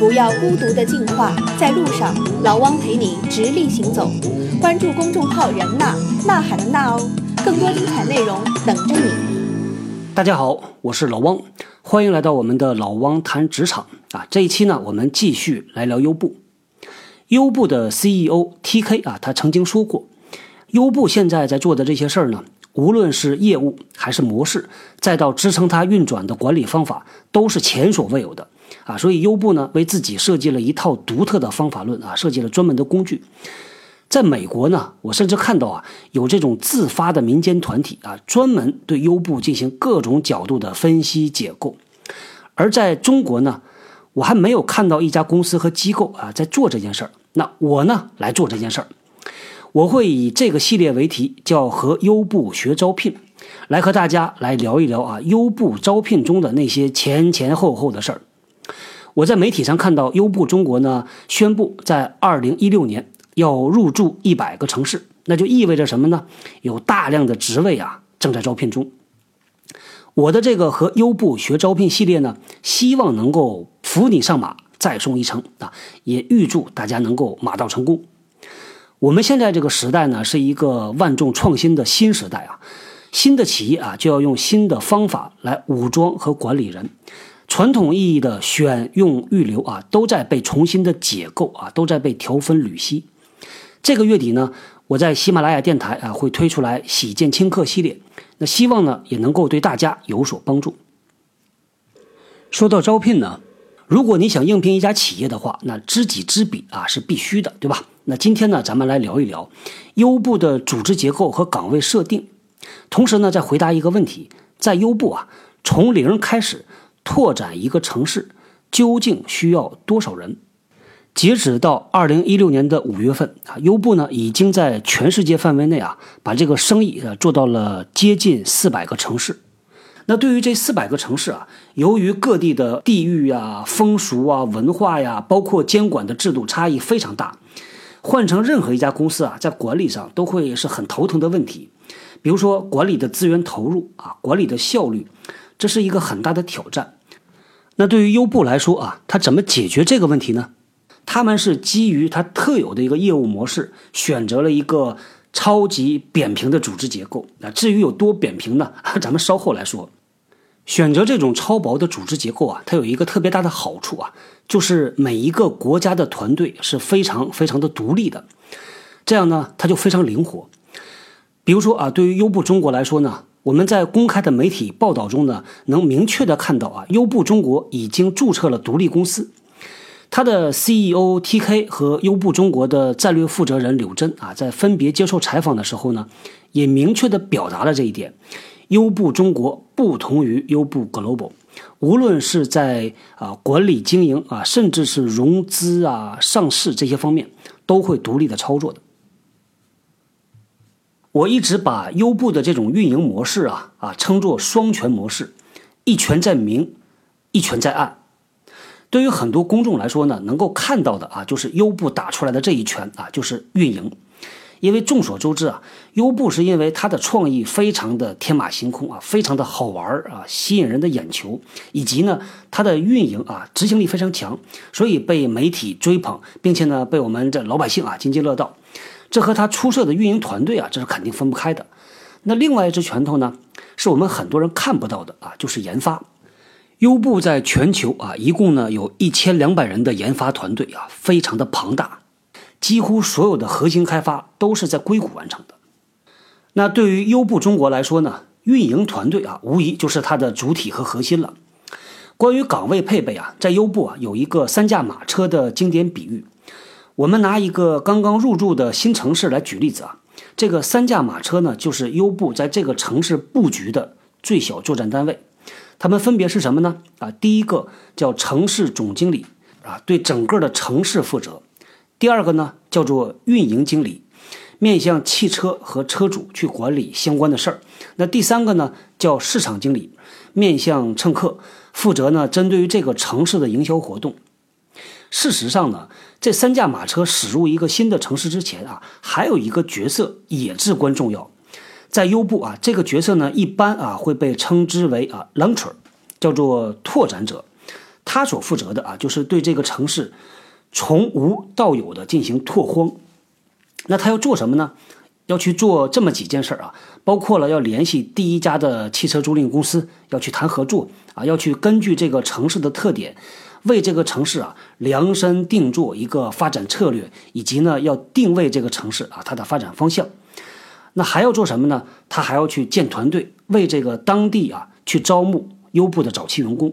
不要孤独的进化，在路上，老汪陪你直立行走。关注公众号“人呐呐喊的呐哦，更多精彩内容等着你。大家好，我是老汪，欢迎来到我们的老汪谈职场啊。这一期呢，我们继续来聊优步。优步的 CEO TK 啊，他曾经说过，优步现在在做的这些事儿呢。无论是业务还是模式，再到支撑它运转的管理方法，都是前所未有的啊！所以优步呢，为自己设计了一套独特的方法论啊，设计了专门的工具。在美国呢，我甚至看到啊，有这种自发的民间团体啊，专门对优步进行各种角度的分析解构。而在中国呢，我还没有看到一家公司和机构啊在做这件事儿。那我呢，来做这件事儿。我会以这个系列为题，叫和优步学招聘，来和大家来聊一聊啊，优步招聘中的那些前前后后的事儿。我在媒体上看到优步中国呢宣布在二零一六年要入驻一百个城市，那就意味着什么呢？有大量的职位啊正在招聘中。我的这个和优步学招聘系列呢，希望能够扶你上马，再送一程啊，也预祝大家能够马到成功。我们现在这个时代呢，是一个万众创新的新时代啊！新的企业啊，就要用新的方法来武装和管理人。传统意义的选用预留啊，都在被重新的解构啊，都在被调分缕析。这个月底呢，我在喜马拉雅电台啊，会推出来喜见轻客系列，那希望呢，也能够对大家有所帮助。说到招聘呢。如果你想应聘一家企业的话，那知己知彼啊是必须的，对吧？那今天呢，咱们来聊一聊优步的组织结构和岗位设定，同时呢，再回答一个问题：在优步啊，从零开始拓展一个城市，究竟需要多少人？截止到二零一六年的五月份啊，优步呢已经在全世界范围内啊，把这个生意啊做到了接近四百个城市。那对于这四百个城市啊，由于各地的地域啊、风俗啊、文化呀，包括监管的制度差异非常大，换成任何一家公司啊，在管理上都会是很头疼的问题。比如说管理的资源投入啊，管理的效率，这是一个很大的挑战。那对于优步来说啊，它怎么解决这个问题呢？他们是基于它特有的一个业务模式，选择了一个超级扁平的组织结构。那至于有多扁平呢？咱们稍后来说。选择这种超薄的组织结构啊，它有一个特别大的好处啊，就是每一个国家的团队是非常非常的独立的，这样呢，它就非常灵活。比如说啊，对于优步中国来说呢，我们在公开的媒体报道中呢，能明确的看到啊，优步中国已经注册了独立公司，它的 CEO TK 和优步中国的战略负责人柳真啊，在分别接受采访的时候呢，也明确的表达了这一点。优步中国不同于优步 Global，无论是在啊管理经营啊，甚至是融资啊、上市这些方面，都会独立的操作的。我一直把优步的这种运营模式啊啊称作双拳模式，一拳在明，一拳在暗。对于很多公众来说呢，能够看到的啊，就是优步打出来的这一拳啊，就是运营。因为众所周知啊，优步是因为它的创意非常的天马行空啊，非常的好玩啊，吸引人的眼球，以及呢它的运营啊执行力非常强，所以被媒体追捧，并且呢被我们这老百姓啊津津乐道。这和它出色的运营团队啊，这是肯定分不开的。那另外一只拳头呢，是我们很多人看不到的啊，就是研发。优步在全球啊，一共呢有一千两百人的研发团队啊，非常的庞大。几乎所有的核心开发都是在硅谷完成的。那对于优步中国来说呢，运营团队啊，无疑就是它的主体和核心了。关于岗位配备啊，在优步啊有一个三驾马车的经典比喻。我们拿一个刚刚入驻的新城市来举例子啊，这个三驾马车呢，就是优步在这个城市布局的最小作战单位。他们分别是什么呢？啊，第一个叫城市总经理啊，对整个的城市负责。第二个呢，叫做运营经理，面向汽车和车主去管理相关的事儿。那第三个呢，叫市场经理，面向乘客，负责呢针对于这个城市的营销活动。事实上呢，这三驾马车驶入一个新的城市之前啊，还有一个角色也至关重要。在优步啊，这个角色呢，一般啊会被称之为啊 launcher，叫做拓展者。他所负责的啊，就是对这个城市从无到有的进行拓荒。那他要做什么呢？要去做这么几件事儿啊，包括了要联系第一家的汽车租赁公司，要去谈合作啊，要去根据这个城市的特点，为这个城市啊量身定做一个发展策略，以及呢要定位这个城市啊它的发展方向。那还要做什么呢？他还要去建团队，为这个当地啊去招募优步的早期员工。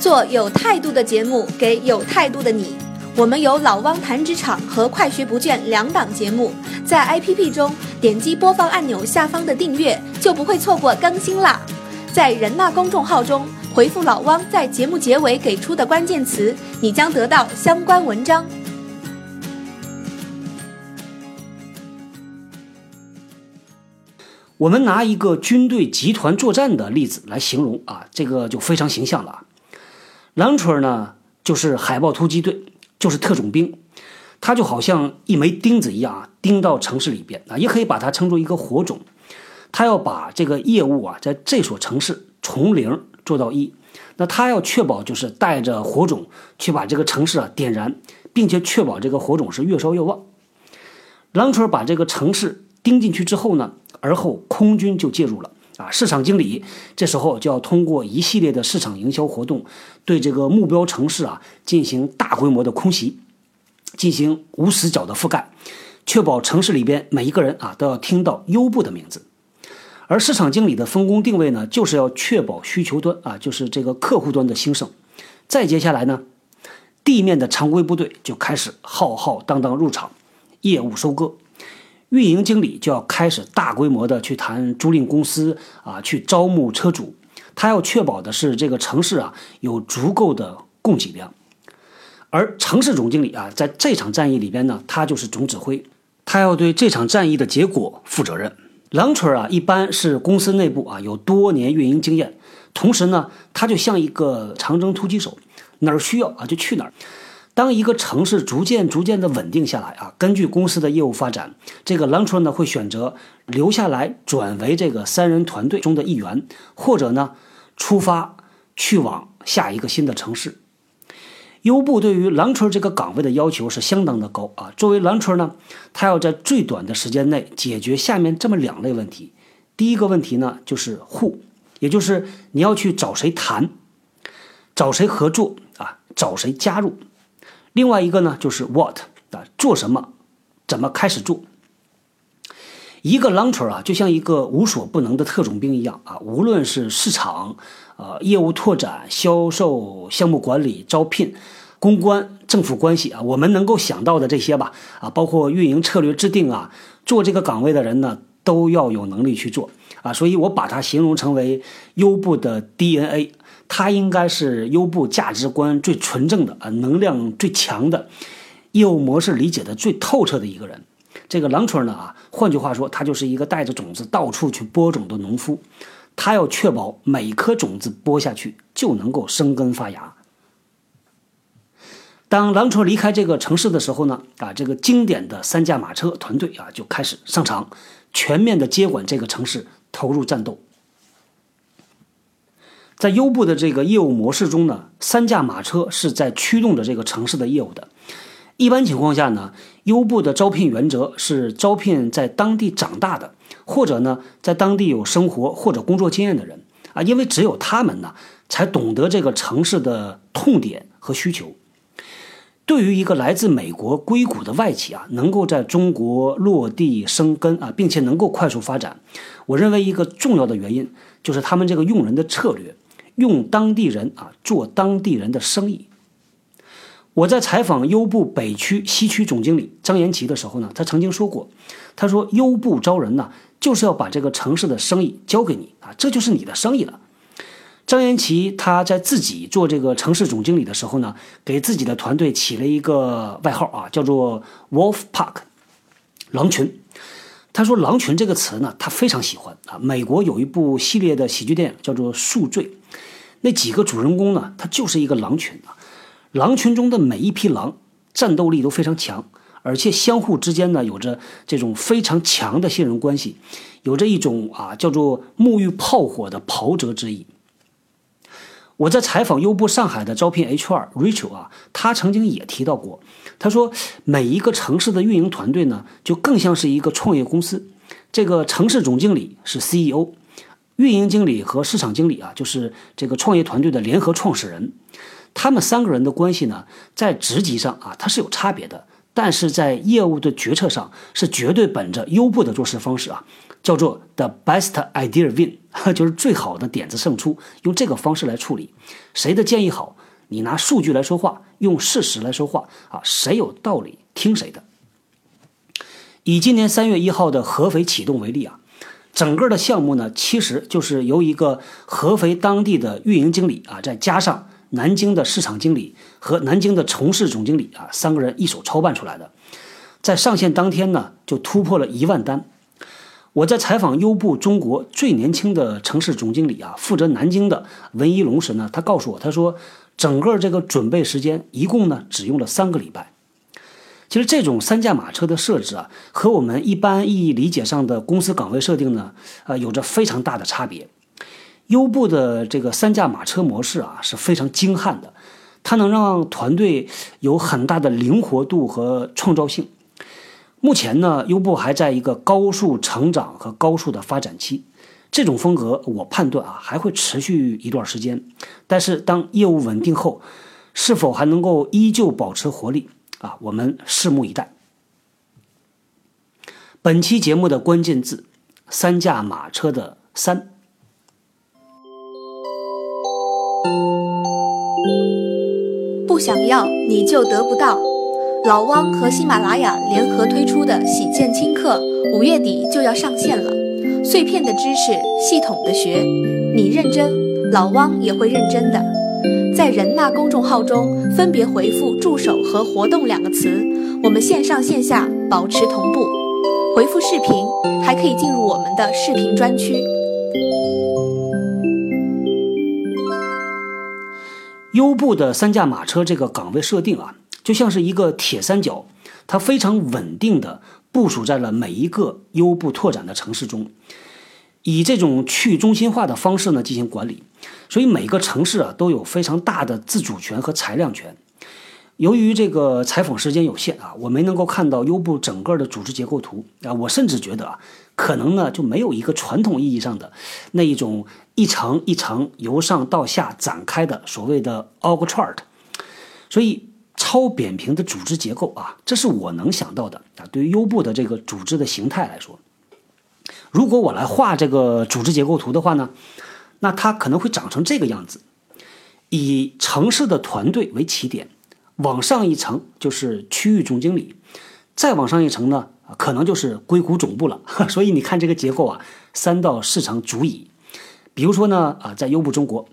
做有态度的节目，给有态度的你。我们有老汪谈职场和快学不倦两档节目，在 APP 中点击播放按钮下方的订阅，就不会错过更新啦。在人纳公众号中回复老汪在节目结尾给出的关键词，你将得到相关文章。我们拿一个军队集团作战的例子来形容啊，这个就非常形象了。狼群呢，就是海豹突击队。就是特种兵，他就好像一枚钉子一样啊，钉到城市里边啊，也可以把它称作一个火种。他要把这个业务啊，在这所城市从零做到一。那他要确保就是带着火种去把这个城市啊点燃，并且确保这个火种是越烧越旺。狼群把这个城市钉进去之后呢，而后空军就介入了。啊，市场经理这时候就要通过一系列的市场营销活动，对这个目标城市啊进行大规模的空袭，进行无死角的覆盖，确保城市里边每一个人啊都要听到优步的名字。而市场经理的分工定位呢，就是要确保需求端啊，就是这个客户端的兴盛。再接下来呢，地面的常规部队就开始浩浩荡荡入场，业务收割。运营经理就要开始大规模的去谈租赁公司啊，去招募车主。他要确保的是这个城市啊有足够的供给量。而城市总经理啊，在这场战役里边呢，他就是总指挥，他要对这场战役的结果负责任。狼群啊，一般是公司内部啊有多年运营经验，同时呢，他就像一个长征突击手，哪儿需要啊就去哪儿。当一个城市逐渐逐渐的稳定下来啊，根据公司的业务发展，这个 launcher 呢会选择留下来转为这个三人团队中的一员，或者呢出发去往下一个新的城市。优步对于 launcher 这个岗位的要求是相当的高啊。作为 launcher 呢，他要在最短的时间内解决下面这么两类问题。第一个问题呢就是 who，也就是你要去找谁谈，找谁合作啊，找谁加入。另外一个呢，就是 what 啊，做什么，怎么开始做。一个狼村啊，就像一个无所不能的特种兵一样啊，无论是市场、呃业务拓展、销售、项目管理、招聘、公关、政府关系啊，我们能够想到的这些吧啊，包括运营策略制定啊，做这个岗位的人呢，都要有能力去做啊，所以我把它形容成为优步的 DNA。他应该是优步价值观最纯正的啊，能量最强的，业务模式理解的最透彻的一个人。这个狼春呢啊，换句话说，他就是一个带着种子到处去播种的农夫。他要确保每颗种子播下去就能够生根发芽。当狼春离开这个城市的时候呢，啊，这个经典的三驾马车团队啊就开始上场，全面的接管这个城市，投入战斗。在优步的这个业务模式中呢，三驾马车是在驱动着这个城市的业务的。一般情况下呢，优步的招聘原则是招聘在当地长大的，或者呢在当地有生活或者工作经验的人啊，因为只有他们呢才懂得这个城市的痛点和需求。对于一个来自美国硅谷的外企啊，能够在中国落地生根啊，并且能够快速发展，我认为一个重要的原因就是他们这个用人的策略。用当地人啊做当地人的生意。我在采访优步北区、西区总经理张延奇的时候呢，他曾经说过，他说优步招人呢，就是要把这个城市的生意交给你啊，这就是你的生意了。张延奇他在自己做这个城市总经理的时候呢，给自己的团队起了一个外号啊，叫做 Wolf Park，狼群。他说“狼群”这个词呢，他非常喜欢啊。美国有一部系列的喜剧电影叫做《宿醉》。那几个主人公呢？他就是一个狼群啊，狼群中的每一匹狼战斗力都非常强，而且相互之间呢有着这种非常强的信任关系，有着一种啊叫做沐浴炮火的袍泽之意。我在采访优步上海的招聘 HR Rachel 啊，他曾经也提到过，他说每一个城市的运营团队呢，就更像是一个创业公司，这个城市总经理是 CEO，运营经理和市场经理啊，就是这个创业团队的联合创始人，他们三个人的关系呢，在职级上啊，它是有差别的。但是在业务的决策上，是绝对本着优步的做事方式啊，叫做 the best idea win，就是最好的点子胜出，用这个方式来处理。谁的建议好，你拿数据来说话，用事实来说话啊，谁有道理听谁的。以今年三月一号的合肥启动为例啊，整个的项目呢，其实就是由一个合肥当地的运营经理啊，再加上。南京的市场经理和南京的从事总经理啊，三个人一手操办出来的，在上线当天呢，就突破了一万单。我在采访优步中国最年轻的城市总经理啊，负责南京的文一龙时呢，他告诉我，他说整个这个准备时间一共呢，只用了三个礼拜。其实这种三驾马车的设置啊，和我们一般意义理解上的公司岗位设定呢，呃，有着非常大的差别。优步的这个三驾马车模式啊是非常精悍的，它能让团队有很大的灵活度和创造性。目前呢，优步还在一个高速成长和高速的发展期，这种风格我判断啊还会持续一段时间。但是当业务稳定后，是否还能够依旧保持活力啊？我们拭目以待。本期节目的关键字：三驾马车的三。想要你就得不到。老汪和喜马拉雅联合推出的喜见轻课，五月底就要上线了。碎片的知识，系统的学，你认真，老汪也会认真的。在人纳公众号中分别回复“助手”和“活动”两个词，我们线上线下保持同步。回复视频，还可以进入我们的视频专区。优步的三驾马车这个岗位设定啊，就像是一个铁三角，它非常稳定的部署在了每一个优步拓展的城市中，以这种去中心化的方式呢进行管理，所以每个城市啊都有非常大的自主权和裁量权。由于这个采访时间有限啊，我没能够看到优步整个的组织结构图啊，我甚至觉得啊，可能呢就没有一个传统意义上的那一种一层一层由上到下展开的所谓的 org chart，所以超扁平的组织结构啊，这是我能想到的啊。对于优步的这个组织的形态来说，如果我来画这个组织结构图的话呢，那它可能会长成这个样子，以城市的团队为起点。往上一层就是区域总经理，再往上一层呢，可能就是硅谷总部了。所以你看这个结构啊，三到四层足矣。比如说呢，啊，在优步中国，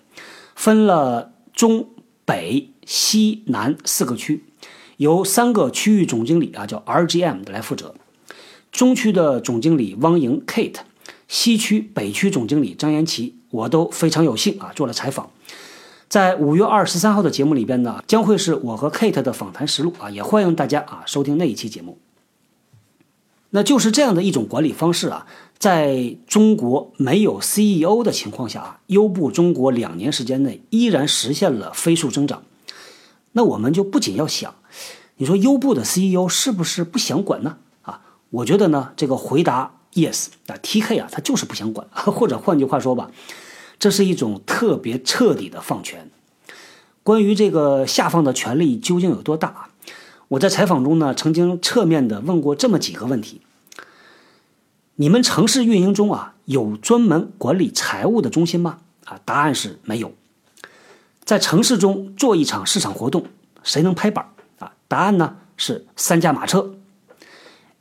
分了中北西南四个区，由三个区域总经理啊，叫 RGM 的来负责。中区的总经理汪莹 Kate，西区北区总经理张延奇，我都非常有幸啊做了采访。在五月二十三号的节目里边呢，将会是我和 Kate 的访谈实录啊，也欢迎大家啊收听那一期节目。那就是这样的一种管理方式啊，在中国没有 CEO 的情况下啊，优步中国两年时间内依然实现了飞速增长。那我们就不仅要想，你说优步的 CEO 是不是不想管呢？啊，我觉得呢，这个回答 yes 啊，TK 啊，他就是不想管，或者换句话说吧。这是一种特别彻底的放权。关于这个下放的权力究竟有多大？我在采访中呢，曾经侧面的问过这么几个问题：你们城市运营中啊，有专门管理财务的中心吗？啊，答案是没有。在城市中做一场市场活动，谁能拍板？啊，答案呢是三驾马车。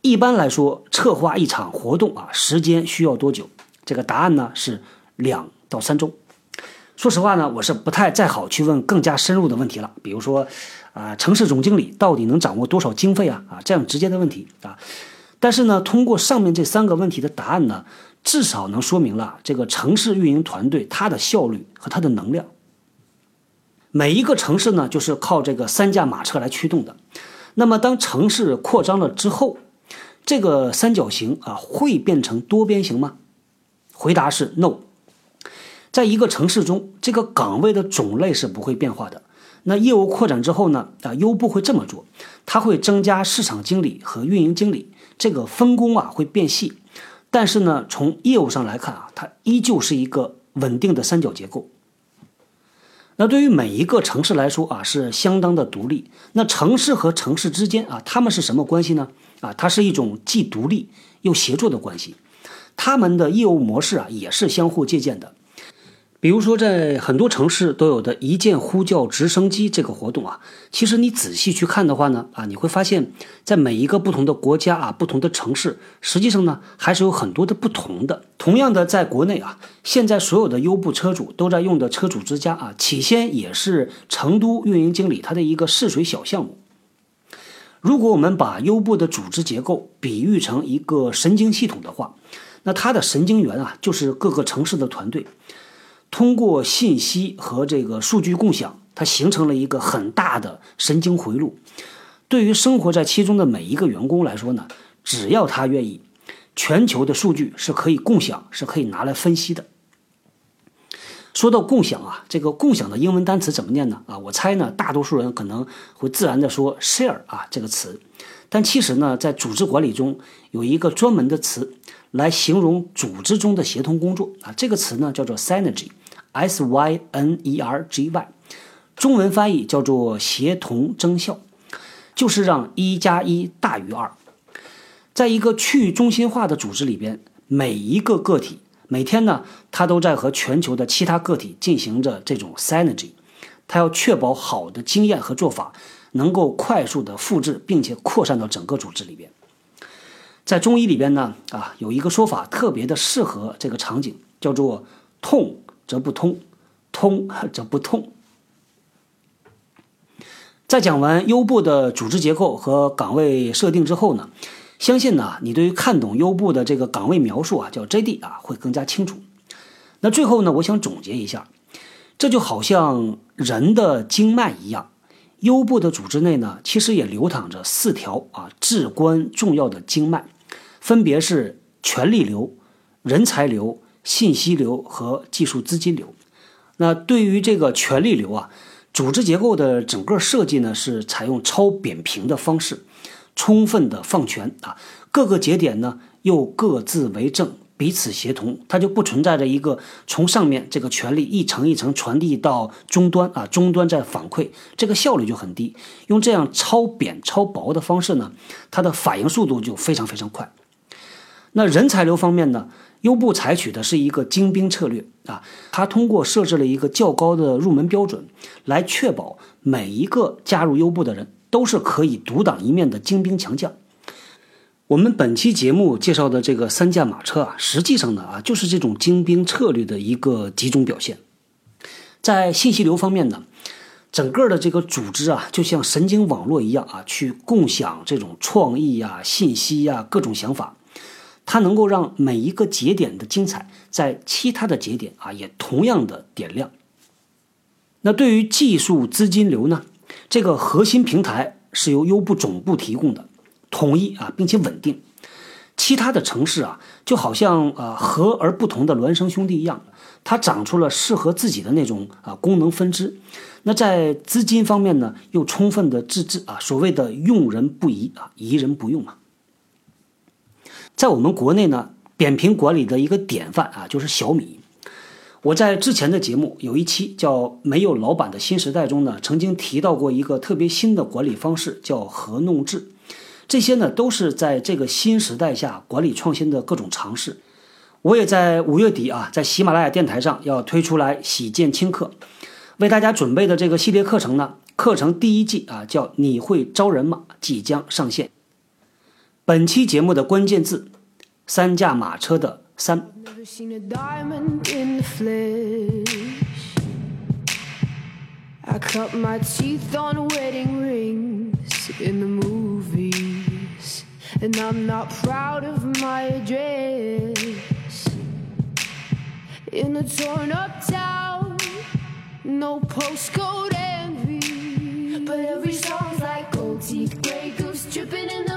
一般来说，策划一场活动啊，时间需要多久？这个答案呢是两。到三周，说实话呢，我是不太再好去问更加深入的问题了。比如说，啊，城市总经理到底能掌握多少经费啊？啊，这样直接的问题啊。但是呢，通过上面这三个问题的答案呢，至少能说明了这个城市运营团队它的效率和它的能量。每一个城市呢，就是靠这个三驾马车来驱动的。那么当城市扩张了之后，这个三角形啊会变成多边形吗？回答是 no。在一个城市中，这个岗位的种类是不会变化的。那业务扩展之后呢？啊，优步会这么做，它会增加市场经理和运营经理，这个分工啊会变细。但是呢，从业务上来看啊，它依旧是一个稳定的三角结构。那对于每一个城市来说啊，是相当的独立。那城市和城市之间啊，他们是什么关系呢？啊，它是一种既独立又协作的关系。他们的业务模式啊，也是相互借鉴的。比如说，在很多城市都有的一键呼叫直升机这个活动啊，其实你仔细去看的话呢，啊，你会发现在每一个不同的国家啊、不同的城市，实际上呢还是有很多的不同的。同样的，在国内啊，现在所有的优步车主都在用的车主之家啊，起先也是成都运营经理他的一个试水小项目。如果我们把优步的组织结构比喻成一个神经系统的话，那它的神经元啊，就是各个城市的团队。通过信息和这个数据共享，它形成了一个很大的神经回路。对于生活在其中的每一个员工来说呢，只要他愿意，全球的数据是可以共享，是可以拿来分析的。说到共享啊，这个共享的英文单词怎么念呢？啊，我猜呢，大多数人可能会自然的说 share 啊这个词，但其实呢，在组织管理中有一个专门的词来形容组织中的协同工作啊，这个词呢叫做 synergy。S Y N E R G Y，中文翻译叫做协同增效，就是让一加一大于二。在一个去中心化的组织里边，每一个个体每天呢，他都在和全球的其他个体进行着这种 synergy，他要确保好的经验和做法能够快速的复制，并且扩散到整个组织里边。在中医里边呢，啊，有一个说法特别的适合这个场景，叫做痛。则不通，通则不痛。在讲完优步的组织结构和岗位设定之后呢，相信呢，你对于看懂优步的这个岗位描述啊，叫 JD 啊，会更加清楚。那最后呢，我想总结一下，这就好像人的经脉一样，优步的组织内呢，其实也流淌着四条啊至关重要的经脉，分别是权力流、人才流。信息流和技术资金流，那对于这个权力流啊，组织结构的整个设计呢是采用超扁平的方式，充分的放权啊，各个节点呢又各自为政，彼此协同，它就不存在着一个从上面这个权力一层一层传递到终端啊，终端再反馈，这个效率就很低。用这样超扁超薄的方式呢，它的反应速度就非常非常快。那人才流方面呢？优步采取的是一个精兵策略啊，它通过设置了一个较高的入门标准，来确保每一个加入优步的人都是可以独当一面的精兵强将。我们本期节目介绍的这个三驾马车啊，实际上呢啊，就是这种精兵策略的一个集中表现。在信息流方面呢，整个的这个组织啊，就像神经网络一样啊，去共享这种创意呀、信息呀、各种想法。它能够让每一个节点的精彩，在其他的节点啊也同样的点亮。那对于技术资金流呢？这个核心平台是由优步总部提供的，统一啊并且稳定。其他的城市啊，就好像啊和而不同的孪生兄弟一样，它长出了适合自己的那种啊功能分支。那在资金方面呢，又充分的自治啊，所谓的用人不疑啊，疑人不用啊。在我们国内呢，扁平管理的一个典范啊，就是小米。我在之前的节目有一期叫《没有老板的新时代》中呢，曾经提到过一个特别新的管理方式，叫合弄制。这些呢，都是在这个新时代下管理创新的各种尝试。我也在五月底啊，在喜马拉雅电台上要推出来喜见轻课，为大家准备的这个系列课程呢，课程第一季啊，叫你会招人吗？即将上线。本期节目的关键字：三驾马车的三。I cut my teeth on wedding rings in the movies, and I'm not proud of my address. In a torn up town, no postcode envy, but every song's like gold. teeth, Grey goose dripping in the bathroom, bloodstains, ball